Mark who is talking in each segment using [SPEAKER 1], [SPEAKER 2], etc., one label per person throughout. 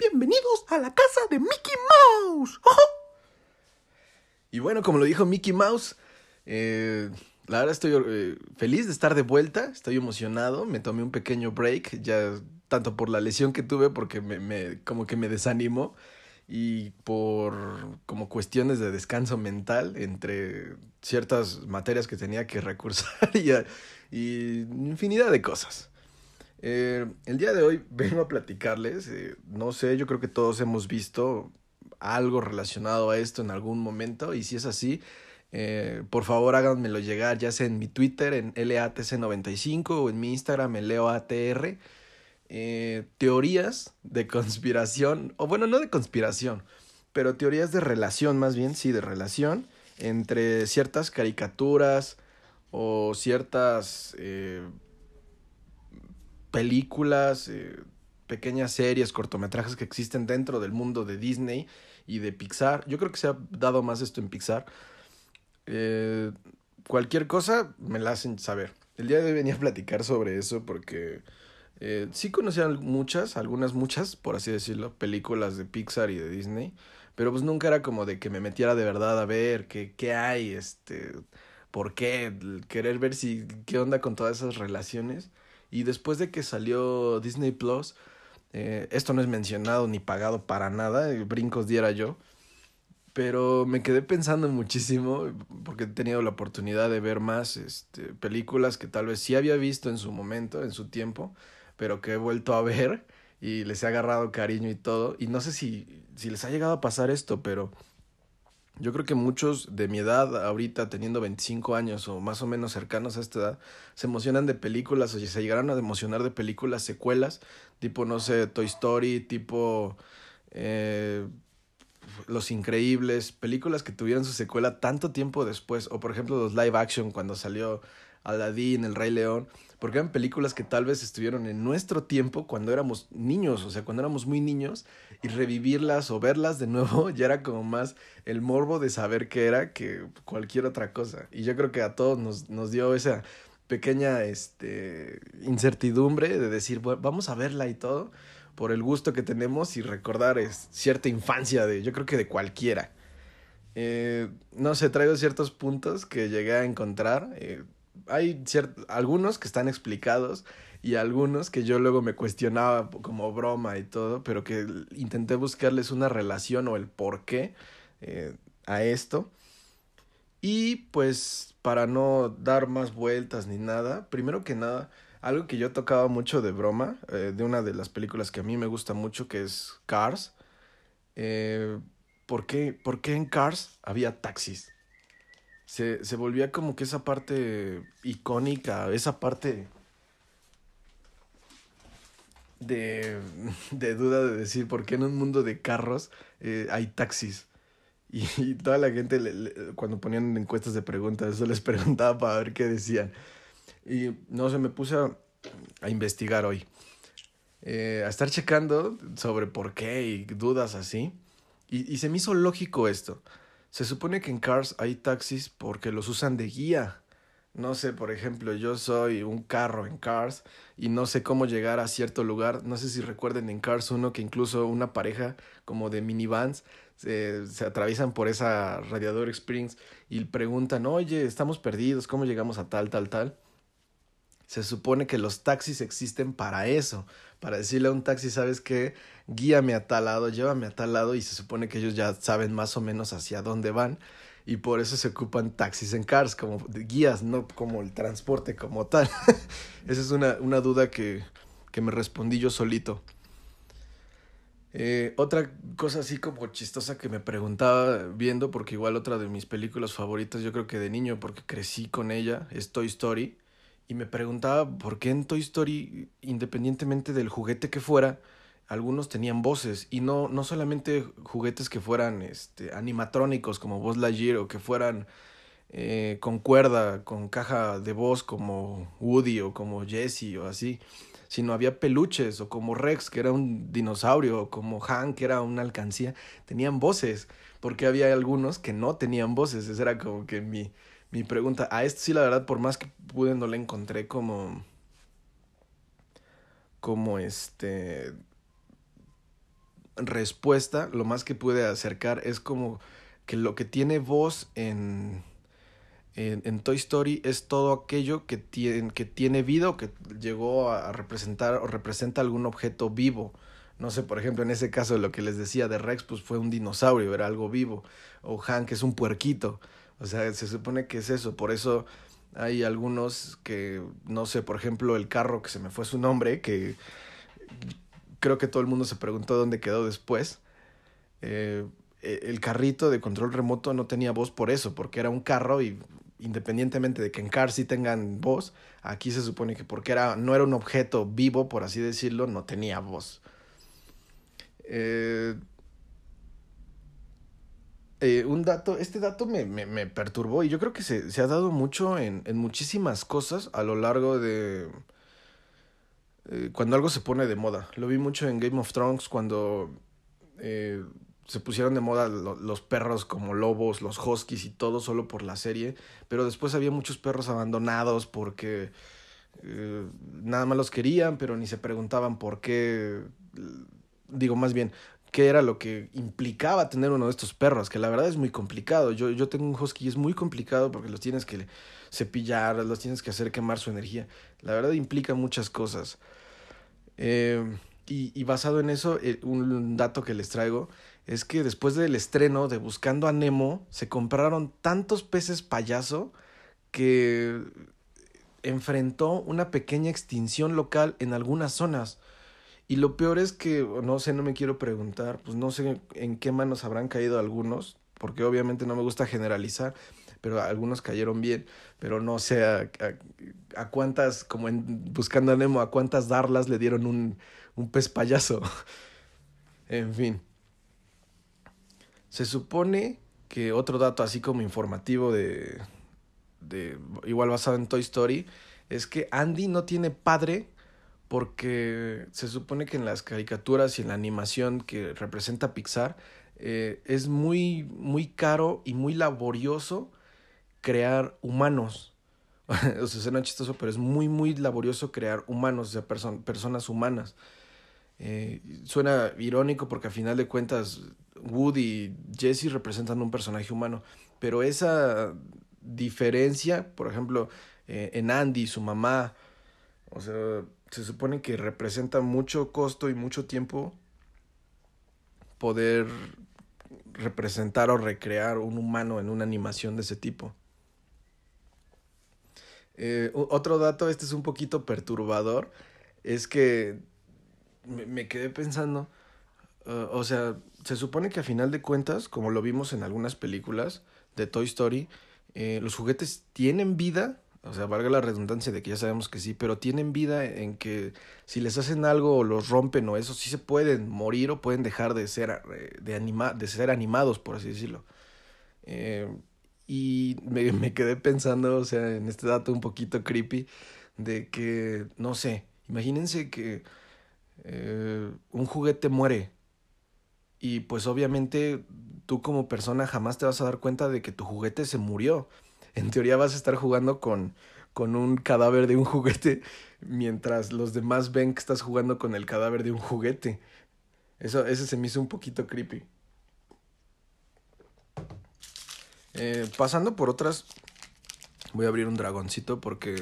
[SPEAKER 1] Bienvenidos a la casa de Mickey Mouse. Y bueno, como lo dijo Mickey Mouse, eh, la verdad estoy eh, feliz de estar de vuelta, estoy emocionado, me tomé un pequeño break, ya tanto por la lesión que tuve, porque me, como que me desanimó, y por como cuestiones de descanso mental entre ciertas materias que tenía que recursar y, y infinidad de cosas. Eh, el día de hoy vengo a platicarles, eh, no sé, yo creo que todos hemos visto algo relacionado a esto en algún momento y si es así, eh, por favor háganmelo llegar ya sea en mi Twitter en LATC95 o en mi Instagram en LeoATR. Teorías de conspiración, o bueno, no de conspiración, pero teorías de relación más bien, sí, de relación entre ciertas caricaturas o ciertas películas, eh, pequeñas series, cortometrajes que existen dentro del mundo de Disney y de Pixar. Yo creo que se ha dado más esto en Pixar. Eh, cualquier cosa me la hacen saber. El día de hoy venía a platicar sobre eso porque eh, sí conocía muchas, algunas muchas, por así decirlo, películas de Pixar y de Disney, pero pues nunca era como de que me metiera de verdad a ver qué, qué hay, este, por qué, querer ver si, qué onda con todas esas relaciones. Y después de que salió Disney Plus, eh, esto no es mencionado ni pagado para nada, eh, brincos diera yo, pero me quedé pensando muchísimo porque he tenido la oportunidad de ver más este, películas que tal vez sí había visto en su momento, en su tiempo, pero que he vuelto a ver y les he agarrado cariño y todo. Y no sé si, si les ha llegado a pasar esto, pero yo creo que muchos de mi edad, ahorita teniendo 25 años o más o menos cercanos a esta edad, se emocionan de películas o se llegaron a emocionar de películas, secuelas, tipo, no sé, Toy Story, tipo eh, Los Increíbles, películas que tuvieron su secuela tanto tiempo después, o por ejemplo los live action cuando salió Aladdin, El Rey León, porque eran películas que tal vez estuvieron en nuestro tiempo cuando éramos niños, o sea, cuando éramos muy niños, y revivirlas o verlas de nuevo ya era como más el morbo de saber qué era que cualquier otra cosa. Y yo creo que a todos nos, nos dio esa pequeña este, incertidumbre de decir, bueno, vamos a verla y todo, por el gusto que tenemos y recordar es, cierta infancia de, yo creo que de cualquiera. Eh, no sé, traigo ciertos puntos que llegué a encontrar. Eh, hay algunos que están explicados y algunos que yo luego me cuestionaba como broma y todo, pero que intenté buscarles una relación o el por qué eh, a esto. Y pues para no dar más vueltas ni nada, primero que nada, algo que yo tocaba mucho de broma, eh, de una de las películas que a mí me gusta mucho, que es Cars. Eh, ¿por, qué, ¿Por qué en Cars había taxis? Se, se volvía como que esa parte icónica, esa parte de, de duda de decir por qué en un mundo de carros eh, hay taxis. Y, toda la gente, le, cuando ponían encuestas de preguntas, eso les preguntaba para ver qué decían. Y no sé, me puse a, a investigar hoy. Eh, a estar checando sobre por qué y dudas así. Y, y se me hizo lógico esto. Se supone que en Cars hay taxis porque los usan de guía. No sé, por ejemplo, yo soy un carro en Cars y no sé cómo llegar a cierto lugar. No sé si recuerden en Cars 1 que incluso una pareja como de minivans se, se atraviesan por esa Radiador Springs y preguntan, oye, estamos perdidos, ¿cómo llegamos a tal, tal, tal? Se supone que los taxis existen para eso, para decirle a un taxi, ¿sabes qué? Guíame a tal lado, llévame a tal lado y se supone que ellos ya saben más o menos hacia dónde van y por eso se ocupan taxis en cars como guías, no como el transporte como tal. Esa es una, una duda que, que me respondí yo solito. Eh, otra cosa así como chistosa que me preguntaba viendo, porque igual otra de mis películas favoritas, yo creo que de niño, porque crecí con ella, es Toy Story. Y me preguntaba por qué en Toy Story, independientemente del juguete que fuera, algunos tenían voces. Y no, no solamente juguetes que fueran este, animatrónicos como Buzz Lightyear o que fueran eh, con cuerda, con caja de voz como Woody o como Jesse o así, sino había peluches o como Rex, que era un dinosaurio, o como Han, que era una alcancía, tenían voces, porque había algunos que no tenían voces. Esa era como que mi, mi pregunta. A esto sí, la verdad, por más que pude, no le encontré como. Como este. respuesta, lo más que puede acercar es como que lo que tiene voz en, en, Toy Story es todo aquello que tiene, que tiene vida o que llegó a representar o representa algún objeto vivo. No sé, por ejemplo, en ese caso lo que les decía de Rex, pues fue un dinosaurio, era algo vivo. O Hank es un puerquito. O sea, se supone que es eso. Por eso hay algunos que, no sé, por ejemplo, el carro que se me fue su nombre, que creo que todo el mundo se preguntó dónde quedó después. Eh, e, el carrito de control remoto no tenía voz por eso, porque era un carro y independientemente de que en Cars sí tengan voz, aquí se supone que porque era, no era un objeto vivo, por así decirlo, no tenía voz. Eh, eh, un dato, este dato me, me, perturbó y yo creo que se, se ha dado mucho en, en, muchísimas cosas a lo largo de... Eh, cuando algo se pone de moda. Lo vi mucho en Game of Thrones cuando se pusieron de moda los perros como lobos, los huskies y todo solo por la serie, pero después había muchos perros abandonados porque nada más los querían, pero ni se preguntaban por qué digo más bien, qué era lo que implicaba tener uno de estos perros, que la verdad es muy complicado. Yo, yo tengo un husky y es muy complicado porque los tienes que cepillar, los tienes que hacer quemar su energía. La verdad implica muchas cosas. Eh, y, y, basado en eso, eh, un dato que les traigo es que después del estreno de Buscando a Nemo, se compraron tantos peces payaso que enfrentó una pequeña extinción local en algunas zonas. Y lo peor es que, no sé, no me quiero preguntar, pues no sé en qué manos habrán caído algunos, porque obviamente no me gusta generalizar, pero algunos cayeron bien, pero no sé a, a, cuántas, como en Buscando a Nemo, a cuántas darlas le dieron un, un pez payaso. en fin. Se supone que otro dato así como informativo de, de igual basado en Toy Story, es que Andy no tiene padre porque se supone que en las caricaturas y en la animación que representa Pixar eh, es muy, muy caro y muy laborioso crear humanos. o sea, suena chistoso, pero es muy, muy laborioso crear humanos, o sea, personas humanas. Eh, suena irónico porque a final de cuentas Woody y Jesse representan un personaje humano, pero esa diferencia, por ejemplo, eh, en Andy, su mamá, o sea, se supone que representa mucho costo y mucho tiempo poder representar o recrear un humano en una animación de ese tipo. Eh, otro dato, este es un poquito perturbador, es que me, quedé pensando, uh, o sea, se supone que a final de cuentas, como lo vimos en algunas películas de Toy Story, eh, los juguetes tienen vida o sea, valga la redundancia de que ya sabemos que sí, pero tienen vida en que si les hacen algo o los rompen o eso, sí se pueden morir o pueden dejar de ser, eh, de anima, de ser animados, por así decirlo. Eh, y me, me quedé pensando, o sea, en este dato un poquito creepy, de que, no sé, imagínense que eh, un juguete muere y pues obviamente tú como persona jamás te vas a dar cuenta de que tu juguete se murió en teoría vas a estar jugando con, con un cadáver de un juguete mientras los demás ven que estás jugando con el cadáver de un juguete. Eso, ese se me hizo un poquito creepy. Eh, pasando por otras, voy a abrir un dragoncito porque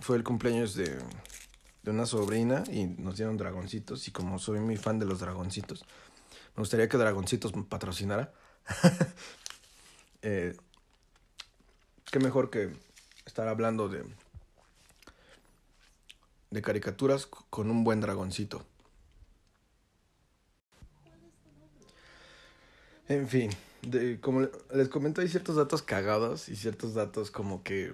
[SPEAKER 1] fue el cumpleaños de, de una sobrina y nos dieron dragoncitos y como soy muy fan de los dragoncitos, me gustaría que Dragoncitos me patrocinara. eh, qué mejor que estar hablando de, de caricaturas con un buen dragoncito. En fin, como les comento, hay ciertos datos cagados y ciertos datos como que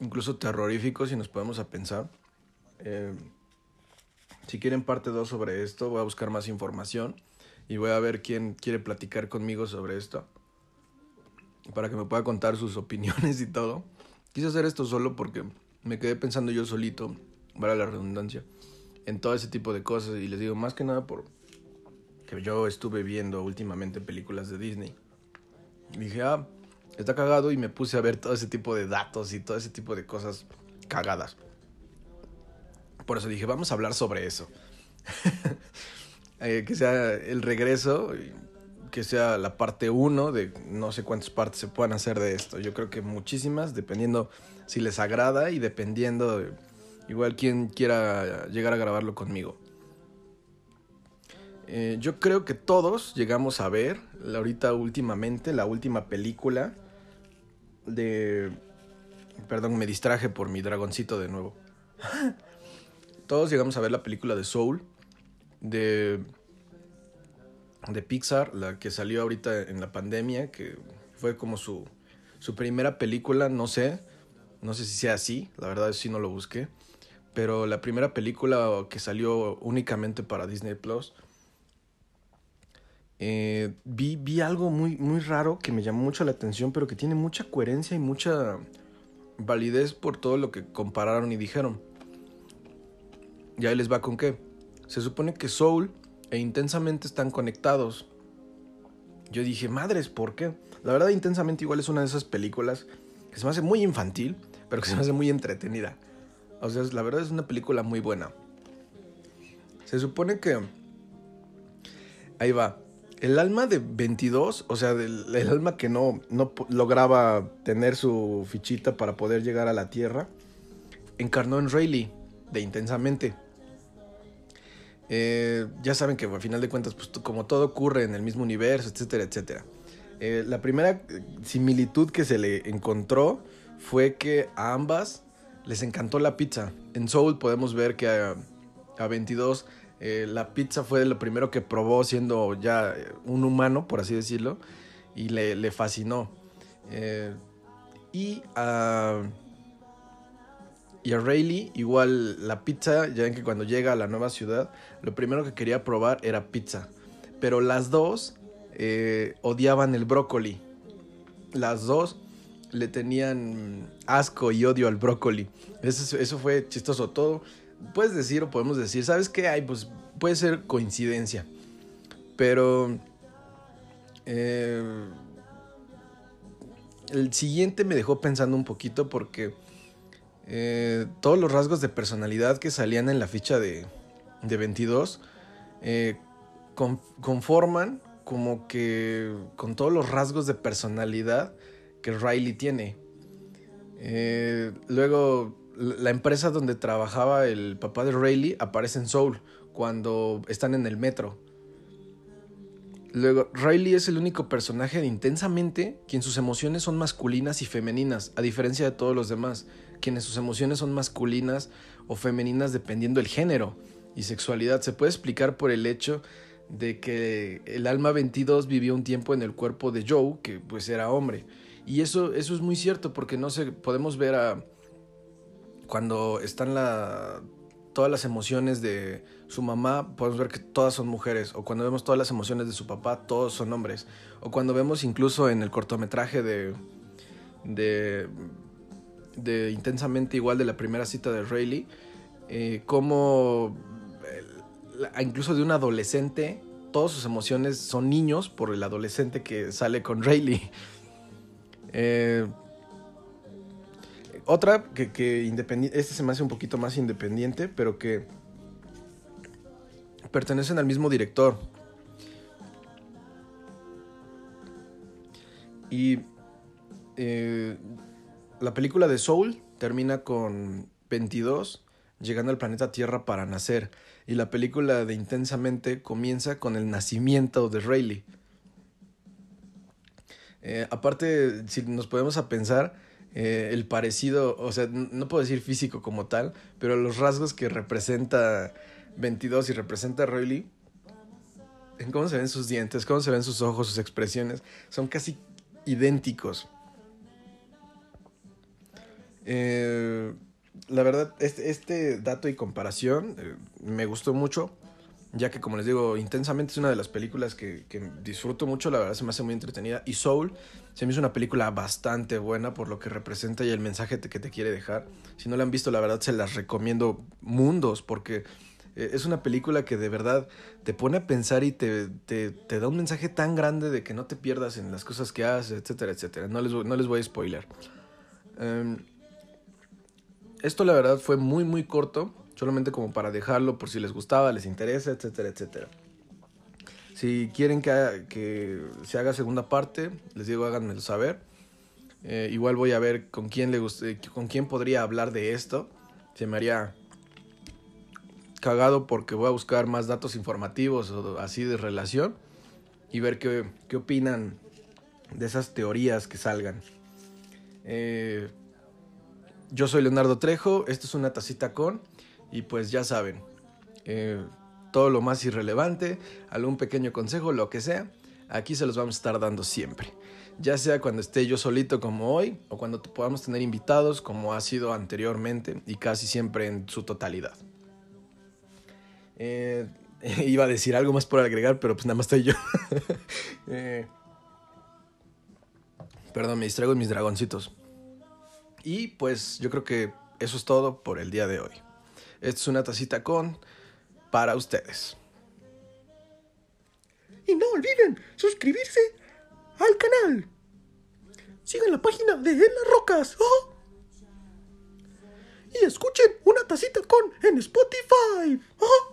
[SPEAKER 1] incluso terroríficos y nos podemos a pensar. Eh, si quieren parte 2 sobre esto, voy a buscar más información y voy a ver quién quiere platicar conmigo sobre esto para que me pueda contar sus opiniones y todo. Quise hacer esto solo porque me quedé pensando yo solito, para la redundancia, en todo ese tipo de cosas. Y les digo, más que nada por que yo estuve viendo últimamente películas de Disney. dije, ah, está cagado y me puse a ver todo ese tipo de datos y todo ese tipo de cosas cagadas. Por eso dije, vamos a hablar sobre eso. eh, que sea el regreso, que sea la parte 1 de no sé cuántas partes se puedan hacer de esto. Yo creo que muchísimas, dependiendo si les agrada y dependiendo de, igual quien quiera llegar a grabarlo conmigo. Eh, yo creo que todos llegamos a ver, ahorita últimamente, la última película de... Perdón, me distraje por mi dragoncito de nuevo. todos llegamos a ver la película de Soul, de, de Pixar, la que salió ahorita en la pandemia, que fue como su, su primera película, no sé, no sé si sea así, la verdad es que sí no lo busqué, pero la primera película que salió únicamente para Disney Plus eh, vi, vi algo muy, muy raro que me llamó mucho la atención, pero que tiene mucha coherencia y mucha validez por todo lo que compararon y dijeron. Y ahí les va con qué. Se supone que Soul e Intensamente están conectados. Yo dije, madres, ¿por qué? La verdad, Intensamente igual es una de esas películas que se me hace muy infantil, pero que se me hace muy entretenida. O sea, la verdad es una película muy buena. Se supone que... Ahí va. El alma de 22, o sea, el, alma que no, no lograba tener su fichita para poder llegar a la Tierra, encarnó en Rayleigh de Intensamente. Eh, ya saben que al final de cuentas, pues como todo ocurre en el mismo universo, etcétera, etcétera. Eh, la primera similitud que se le encontró fue que a ambas les encantó la pizza. En Soul podemos ver que a, a 22 eh, la pizza fue lo primero que probó siendo ya un humano, por así decirlo, y le, fascinó. Eh, y a... Y a Rayleigh, igual la pizza, ya ven que cuando llega a la nueva ciudad, lo primero que quería probar era pizza. Pero las dos eh, odiaban el brócoli. Las dos le tenían asco y odio al brócoli. Eso, eso fue chistoso. Todo puedes decir o podemos decir, ¿sabes qué hay? Pues puede ser coincidencia. Pero... Eh, el siguiente me dejó pensando un poquito porque eh, todos los rasgos de personalidad que salían en la ficha de, de 22 eh, conforman como que con todos los rasgos de personalidad que Riley tiene. luego la empresa donde trabajaba el papá de Rayleigh aparece en Soul cuando están en el metro. Luego, Riley es el único personaje de Intensamente quien sus emociones son masculinas y femeninas, a diferencia de todos los demás, quienes sus emociones son masculinas o femeninas dependiendo del género y sexualidad. Se puede explicar por el hecho de que el alma 22 vivió un tiempo en el cuerpo de Joe, que pues era hombre. Y eso, eso es muy cierto porque no sé, podemos ver a cuando están la, todas las emociones de su mamá, podemos ver que todas son mujeres. O cuando vemos todas las emociones de su papá, todos son hombres. O cuando vemos incluso en el cortometraje de. de. de intensamente igual de la primera cita de Rayleigh, eh, como. incluso de un adolescente, todas sus emociones son niños por el adolescente que sale con Rayleigh. Eh, otra que, que independiente, este se me hace un poquito más independiente, pero que pertenecen al mismo director. Y eh, la película de Soul termina con 22 llegando al planeta Tierra para nacer. Y la película de Intensamente comienza con el nacimiento de Rayleigh. Eh, aparte, si nos podemos a pensar, eh, el parecido, o sea, no puedo decir físico como tal, pero los rasgos que representa 22 y representa Riley, en cómo se ven sus dientes, cómo se ven sus ojos, sus expresiones, son casi idénticos. Eh, la verdad, este, este, dato y comparación eh, me gustó mucho ya que como les digo, intensamente es una de las películas que, disfruto mucho, la verdad se me hace muy entretenida. Y Soul se me hizo una película bastante buena por lo que representa y el mensaje que te quiere dejar. Si no la han visto, la verdad se las recomiendo mundos porque eh, es una película que de verdad te pone a pensar y te, te, da un mensaje tan grande de que no te pierdas en las cosas que haces, etcétera, etcétera. No les, no les voy a spoiler. Em, esto la verdad fue muy muy corto solamente como para dejarlo por si les gustaba, les interesa, etcétera, etcétera. Si quieren que, que se haga segunda parte, les digo, háganmelo saber. Eh, igual voy a ver con quién le guste, con quién podría hablar de esto. Se me haría cagado porque voy a buscar más datos informativos o así de relación y ver qué, qué opinan de esas teorías que salgan. Eh, yo soy Leonardo Trejo, esto es una tacita con y pues ya saben, eh, todo lo más irrelevante, algún pequeño consejo, lo que sea, aquí se los vamos a estar dando siempre. Ya sea cuando esté yo solito como hoy o cuando podamos tener invitados como ha sido anteriormente y casi siempre en su totalidad. Eh, iba a decir algo más por agregar, pero pues nada más estoy yo. eh, perdón, me distraigo mis dragoncitos. Y pues yo creo que eso es todo por el día de hoy. Esta es una tacita con para ustedes.
[SPEAKER 2] Y no olviden suscribirse al canal. Sigan la página de En las Rocas. ¿oh? Y escuchen una tacita con en Spotify. ¿oh?